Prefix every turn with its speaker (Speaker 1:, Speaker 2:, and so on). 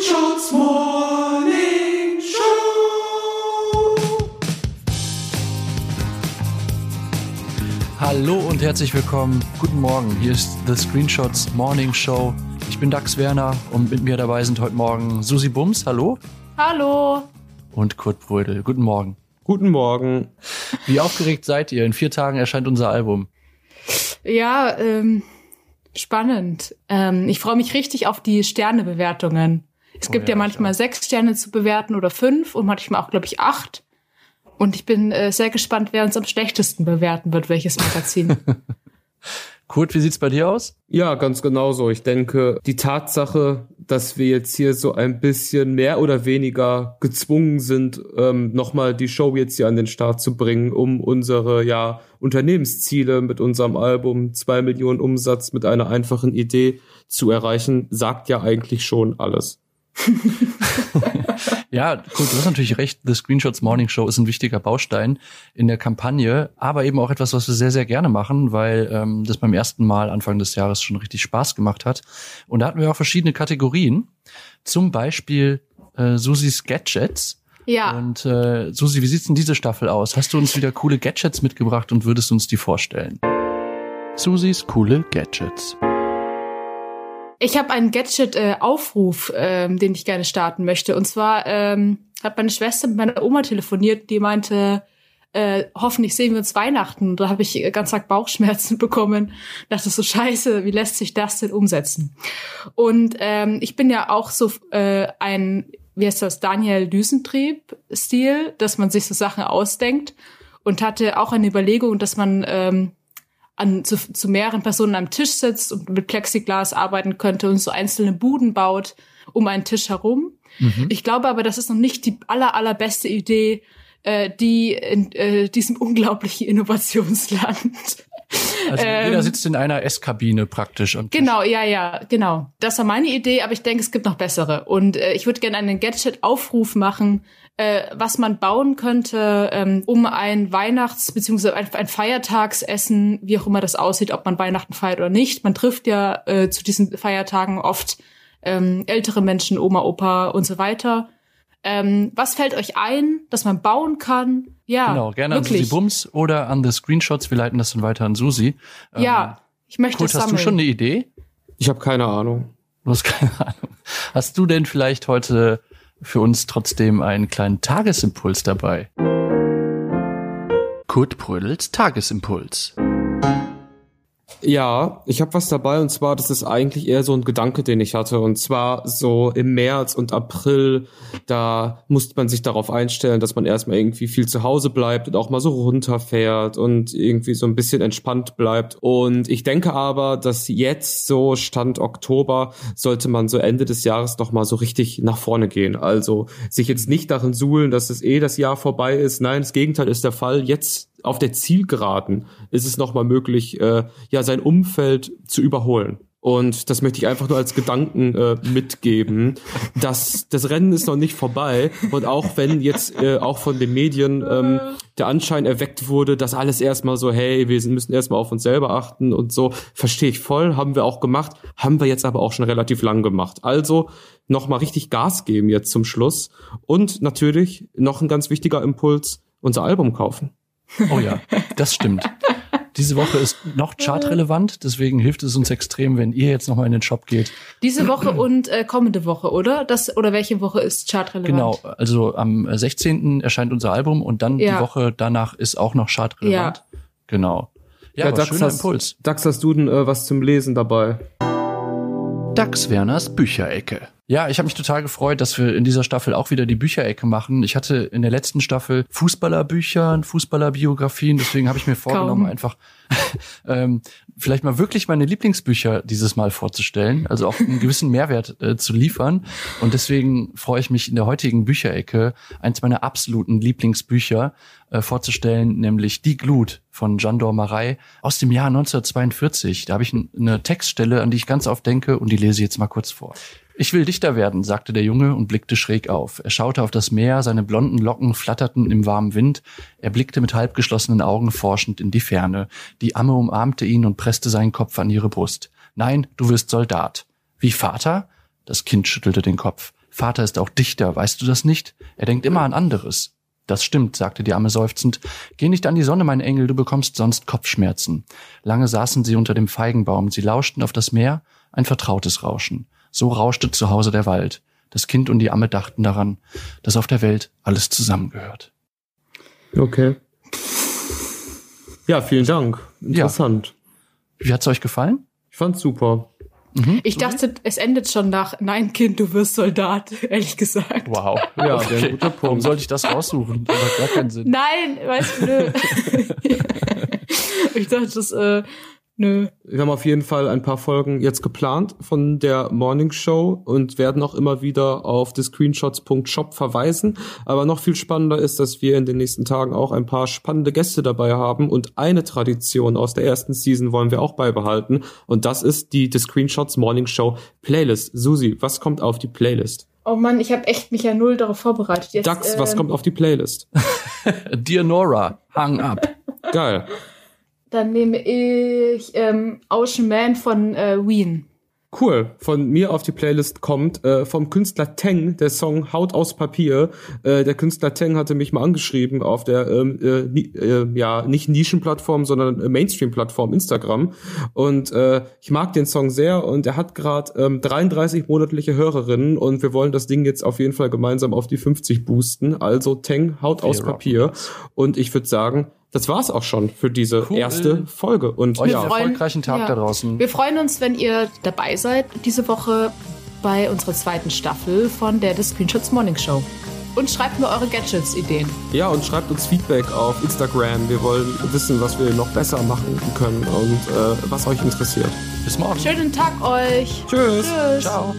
Speaker 1: Screenshots Morning Show.
Speaker 2: Hallo und herzlich willkommen. Guten Morgen. Hier ist The Screenshots Morning Show. Ich bin Dax Werner und mit mir dabei sind heute Morgen Susi Bums. Hallo.
Speaker 3: Hallo.
Speaker 2: Und Kurt Brödel. Guten Morgen.
Speaker 4: Guten Morgen.
Speaker 2: Wie aufgeregt seid ihr? In vier Tagen erscheint unser Album.
Speaker 3: Ja, ähm, spannend. Ähm, ich freue mich richtig auf die Sternebewertungen. Es
Speaker 2: Oh
Speaker 3: gibt
Speaker 2: ja,
Speaker 3: ja, manchmal sechs Sterne zu bewerten oder fünf und manchmal auch, glaube ich, acht. Und ich bin äh, sehr gespannt, wer uns am schlechtesten bewerten wird, welches Magazin.
Speaker 2: Kurt, wie sieht's bei dir aus?
Speaker 4: Ja, ganz genauso. Ich denke, die Tatsache, dass wir jetzt hier so ein bisschen mehr oder weniger gezwungen sind, ähm, nochmal die Show jetzt hier an den Start zu bringen, um unsere ja Unternehmensziele mit unserem Album zwei Millionen Umsatz mit einer einfachen Idee zu erreichen, sagt ja eigentlich schon alles.
Speaker 2: Ja, Kurt, du hast natürlich recht. The Screenshots Morning Show ist ein wichtiger Baustein in der Kampagne, aber eben auch etwas, was wir sehr, sehr gerne machen, weil ähm, das beim ersten Mal Anfang des Jahres schon richtig Spaß gemacht hat. Und da hatten wir auch verschiedene Kategorien. Zum Beispiel äh, Susis Gadgets.
Speaker 3: ja,
Speaker 2: Und äh, Susi, wie sieht's denn diese Staffel aus? Hast du uns wieder coole Gadgets mitgebracht und würdest uns die vorstellen? Susis coole Gadgets.
Speaker 3: Ich habe einen Gadget-Aufruf, ähm, den ich gerne starten möchte. Und zwar ähm, hat meine Schwester mit meiner Oma telefoniert, die meinte, äh, hoffentlich sehen wir uns Weihnachten. Da habe ich äh, ganz Tag Bauchschmerzen bekommen. Dachte so, scheiße, wie lässt sich das denn umsetzen? Und ähm, ich bin ja auch so äh, ein, wie heißt das, Daniel Düsentrieb-Stil, dass man sich so Sachen ausdenkt und hatte auch eine Überlegung, dass man ähm, an, zu, zu mehreren Personen am Tisch sitzt und mit Plexiglas arbeiten könnte und so einzelne Buden baut um einen Tisch herum. Ich glaube aber, das ist noch nicht die aller, allerbeste Idee, äh, die in äh, diesem unglaublichen Innovationsland.
Speaker 2: Also
Speaker 3: Ähm,
Speaker 2: jeder sitzt in einer Esskabine praktisch. Tisch.
Speaker 3: Genau, ja, ja, genau. Das war meine Idee, aber ich denke, es gibt noch bessere. Und äh, ich würde gerne einen Gadget-Aufruf machen, äh, was man bauen könnte, ähm, um ein Weihnachts- bzw. ein, ein Feiertagsessen, wie auch immer das aussieht, ob man Weihnachten feiert oder nicht. Man trifft ja äh, zu diesen Feiertagen oft ähm, ältere Menschen, Oma, Opa und so weiter. Ähm, was fällt euch ein, dass man bauen kann? Ja,
Speaker 2: Genau, gerne an
Speaker 3: wirklich.
Speaker 2: Susi Bums oder an The Screenshots. Wir leiten das dann weiter an Susi. Ähm,
Speaker 3: Ja, ich möchte
Speaker 2: Kurt,
Speaker 3: es
Speaker 2: hast
Speaker 3: sammeln.
Speaker 2: du schon eine Idee?
Speaker 4: Ich habe keine Ahnung.
Speaker 2: Du hast keine Ahnung. Hast du denn vielleicht heute für uns trotzdem einen kleinen Tagesimpuls dabei? Kurt Brödels Tagesimpuls.
Speaker 4: Ja, ich habe was dabei und zwar, das ist eigentlich eher so ein Gedanke, den ich hatte. Und zwar so im März und April, da musste man sich darauf einstellen, dass man erstmal irgendwie viel zu Hause bleibt und auch mal so runterfährt und irgendwie so ein bisschen entspannt bleibt. Und ich denke aber, dass jetzt so Stand Oktober sollte man so Ende des Jahres noch mal so richtig nach vorne gehen. Also sich jetzt nicht darin suhlen, dass es eh das Jahr vorbei ist. Nein, das Gegenteil ist der Fall. Jetzt auf der Zielgeraden ist es nochmal möglich, äh, ja, sein Umfeld zu überholen. Und das möchte ich einfach nur als Gedanken äh, mitgeben. dass das Rennen ist noch nicht vorbei. Und auch wenn jetzt äh, auch von den Medien ähm, der Anschein erweckt wurde, dass alles erstmal so, hey, wir müssen erstmal auf uns selber achten und so, verstehe ich voll, haben wir auch gemacht, haben wir jetzt aber auch schon relativ lang gemacht. Also nochmal richtig Gas geben jetzt zum Schluss. Und natürlich noch ein ganz wichtiger Impuls, unser Album kaufen.
Speaker 2: Oh ja, das stimmt. Diese Woche ist noch chartrelevant, deswegen hilft es uns extrem, wenn ihr jetzt nochmal in den Shop geht.
Speaker 3: Diese Woche und äh, kommende Woche, oder? Das oder welche Woche ist chartrelevant?
Speaker 2: Genau, also am 16. erscheint unser Album und dann
Speaker 3: Ja.
Speaker 2: die Woche danach ist auch noch chartrelevant. Genau. Ja, aber schöner
Speaker 4: hast,
Speaker 2: Impuls.
Speaker 4: Dax, hast du denn äh, was zum Lesen dabei?
Speaker 2: Dax Werners Bücherecke. Ja, ich habe mich total gefreut, dass wir in dieser Staffel auch wieder die Bücherecke machen. Ich hatte in der letzten Staffel Fußballerbücher, Fußballerbiografien, deswegen habe ich mir vorgenommen,
Speaker 3: Kaum.
Speaker 2: einfach ähm, vielleicht mal wirklich meine Lieblingsbücher dieses Mal vorzustellen, also auch einen gewissen Mehrwert äh, zu liefern. Und deswegen freue ich mich in der heutigen Bücherecke, eins meiner absoluten Lieblingsbücher äh, vorzustellen, nämlich Die Glut von Jandor Marei aus dem Jahr 1942. Da habe ich eine Textstelle, an die ich ganz oft denke und die lese ich jetzt mal kurz vor. Ich will Dichter werden, sagte der Junge und blickte schräg auf. Er schaute auf das Meer, seine blonden Locken flatterten im warmen Wind. Er blickte mit halb geschlossenen Augen forschend in die Ferne. Die Amme umarmte ihn und presste seinen Kopf an ihre Brust. Nein, du wirst Soldat. Wie Vater? Das Kind schüttelte den Kopf. Vater ist auch Dichter, weißt du das nicht? Er denkt immer an anderes. Das stimmt, sagte die Amme seufzend. Geh nicht an die Sonne, mein Engel, du bekommst sonst Kopfschmerzen. Lange saßen sie unter dem Feigenbaum, sie lauschten auf das Meer, ein vertrautes Rauschen. So rauschte zu Hause der Wald. Das Kind und die Amme dachten daran, dass auf der Welt alles zusammengehört.
Speaker 4: Okay. Ja, vielen Dank. Interessant.
Speaker 2: Wie hat's euch gefallen?
Speaker 4: Ich fand's super.
Speaker 3: Ich dachte, es endet schon nach Nein, Kind, du wirst Soldat, ehrlich gesagt.
Speaker 2: Wow.
Speaker 4: Ja, ein guter
Speaker 2: Warum
Speaker 4: Punkt.
Speaker 2: sollte ich das raussuchen? Das hat gar keinen Sinn.
Speaker 3: Nein, weißt du, nö. ich dachte, das, äh, nö.
Speaker 4: Wir haben auf jeden Fall ein paar Folgen jetzt geplant von der Morning Show und werden auch immer wieder auf die screenshots.shop verweisen. Aber noch viel spannender ist, dass wir in den nächsten Tagen auch ein paar spannende Gäste dabei haben und eine Tradition aus der ersten Season wollen wir auch beibehalten und das ist die The Screenshots Morning Show Playlist. Susi, was kommt auf die Playlist?
Speaker 3: Oh Mann, ich habe echt mich ja null darauf vorbereitet. Jetzt,
Speaker 4: Dax, was
Speaker 3: ähm,
Speaker 4: kommt auf die Playlist?
Speaker 2: Dear Nora, hang up.
Speaker 4: Geil.
Speaker 3: Dann nehme ich ähm, Ocean Man von äh, Wien.
Speaker 4: Cool. Von mir auf die Playlist kommt äh, vom Künstler Teng der Song Haut aus Papier. Äh, der Künstler Teng hatte mich mal angeschrieben auf der ähm, äh, ni- äh, ja nicht Nischenplattform, sondern äh, Mainstream-Plattform Instagram. Und äh, ich mag den Song sehr und er hat gerade ähm, 33 monatliche Hörerinnen und wir wollen das Ding jetzt auf jeden Fall gemeinsam auf die 50 boosten. Also Teng Haut aus Papier. Und ich würde sagen, das war's auch schon für diese
Speaker 2: Cool.
Speaker 4: erste Folge. Und
Speaker 2: Euch
Speaker 4: ja.
Speaker 2: einen erfolgreichen Tag
Speaker 3: ja.
Speaker 2: da draußen.
Speaker 3: Wir freuen uns, wenn ihr dabei seid diese Woche bei unserer zweiten Staffel von der The Screenshots Morning Show. Und schreibt mir eure Gadgets-Ideen.
Speaker 4: Ja, und schreibt uns Feedback auf Instagram. Wir wollen wissen, was wir noch besser machen können und äh, was euch interessiert.
Speaker 2: Bis morgen.
Speaker 3: Schönen Tag euch.
Speaker 4: Tschüss.
Speaker 3: Tschüss.
Speaker 2: Ciao.